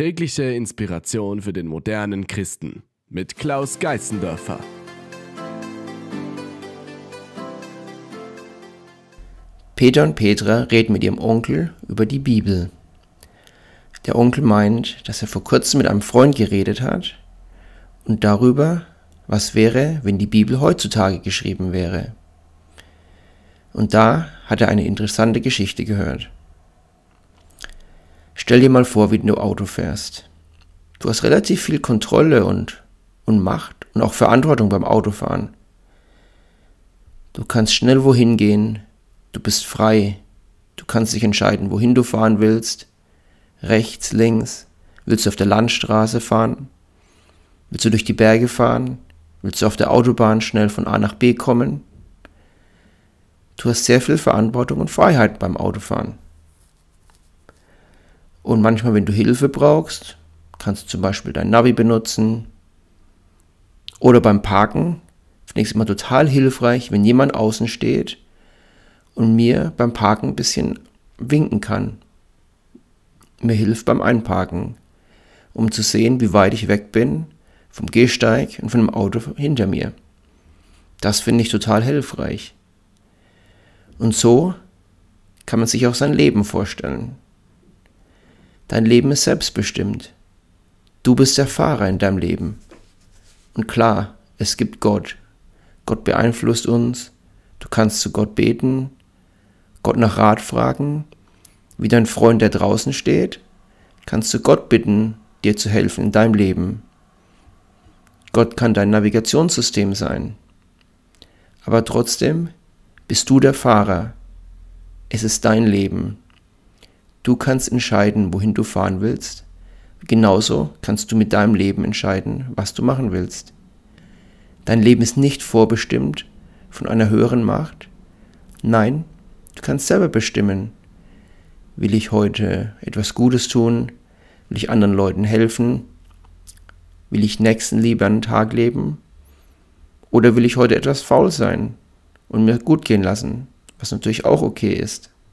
Tägliche Inspiration für den modernen Christen mit Klaus Geißendörfer. Peter und Petra reden mit ihrem Onkel über die Bibel. Der Onkel meint, dass er vor kurzem mit einem Freund geredet hat und darüber, was wäre, wenn die Bibel heutzutage geschrieben wäre. Und da hat er eine interessante Geschichte gehört. Stell dir mal vor, wie du Auto fährst. Du hast relativ viel Kontrolle und, und Macht und auch Verantwortung beim Autofahren. Du kannst schnell wohin gehen, du bist frei, du kannst dich entscheiden, wohin du fahren willst, rechts, links, willst du auf der Landstraße fahren, willst du durch die Berge fahren, willst du auf der Autobahn schnell von A nach B kommen. Du hast sehr viel Verantwortung und Freiheit beim Autofahren. Und manchmal, wenn du Hilfe brauchst, kannst du zum Beispiel dein Navi benutzen. Oder beim Parken finde ich es immer total hilfreich, wenn jemand außen steht und mir beim Parken ein bisschen winken kann. Mir hilft beim Einparken, um zu sehen, wie weit ich weg bin vom Gehsteig und von dem Auto hinter mir. Das finde ich total hilfreich. Und so kann man sich auch sein Leben vorstellen. Dein Leben ist selbstbestimmt. Du bist der Fahrer in deinem Leben. Und klar, es gibt Gott. Gott beeinflusst uns. Du kannst zu Gott beten, Gott nach Rat fragen. Wie dein Freund, der draußen steht, kannst du Gott bitten, dir zu helfen in deinem Leben. Gott kann dein Navigationssystem sein. Aber trotzdem bist du der Fahrer. Es ist dein Leben. Du kannst entscheiden, wohin du fahren willst. Genauso kannst du mit deinem Leben entscheiden, was du machen willst. Dein Leben ist nicht vorbestimmt von einer höheren Macht. Nein, du kannst selber bestimmen. Will ich heute etwas Gutes tun? Will ich anderen Leuten helfen? Will ich Nächstenliebe an den Tag leben? Oder will ich heute etwas faul sein und mir gut gehen lassen, was natürlich auch okay ist?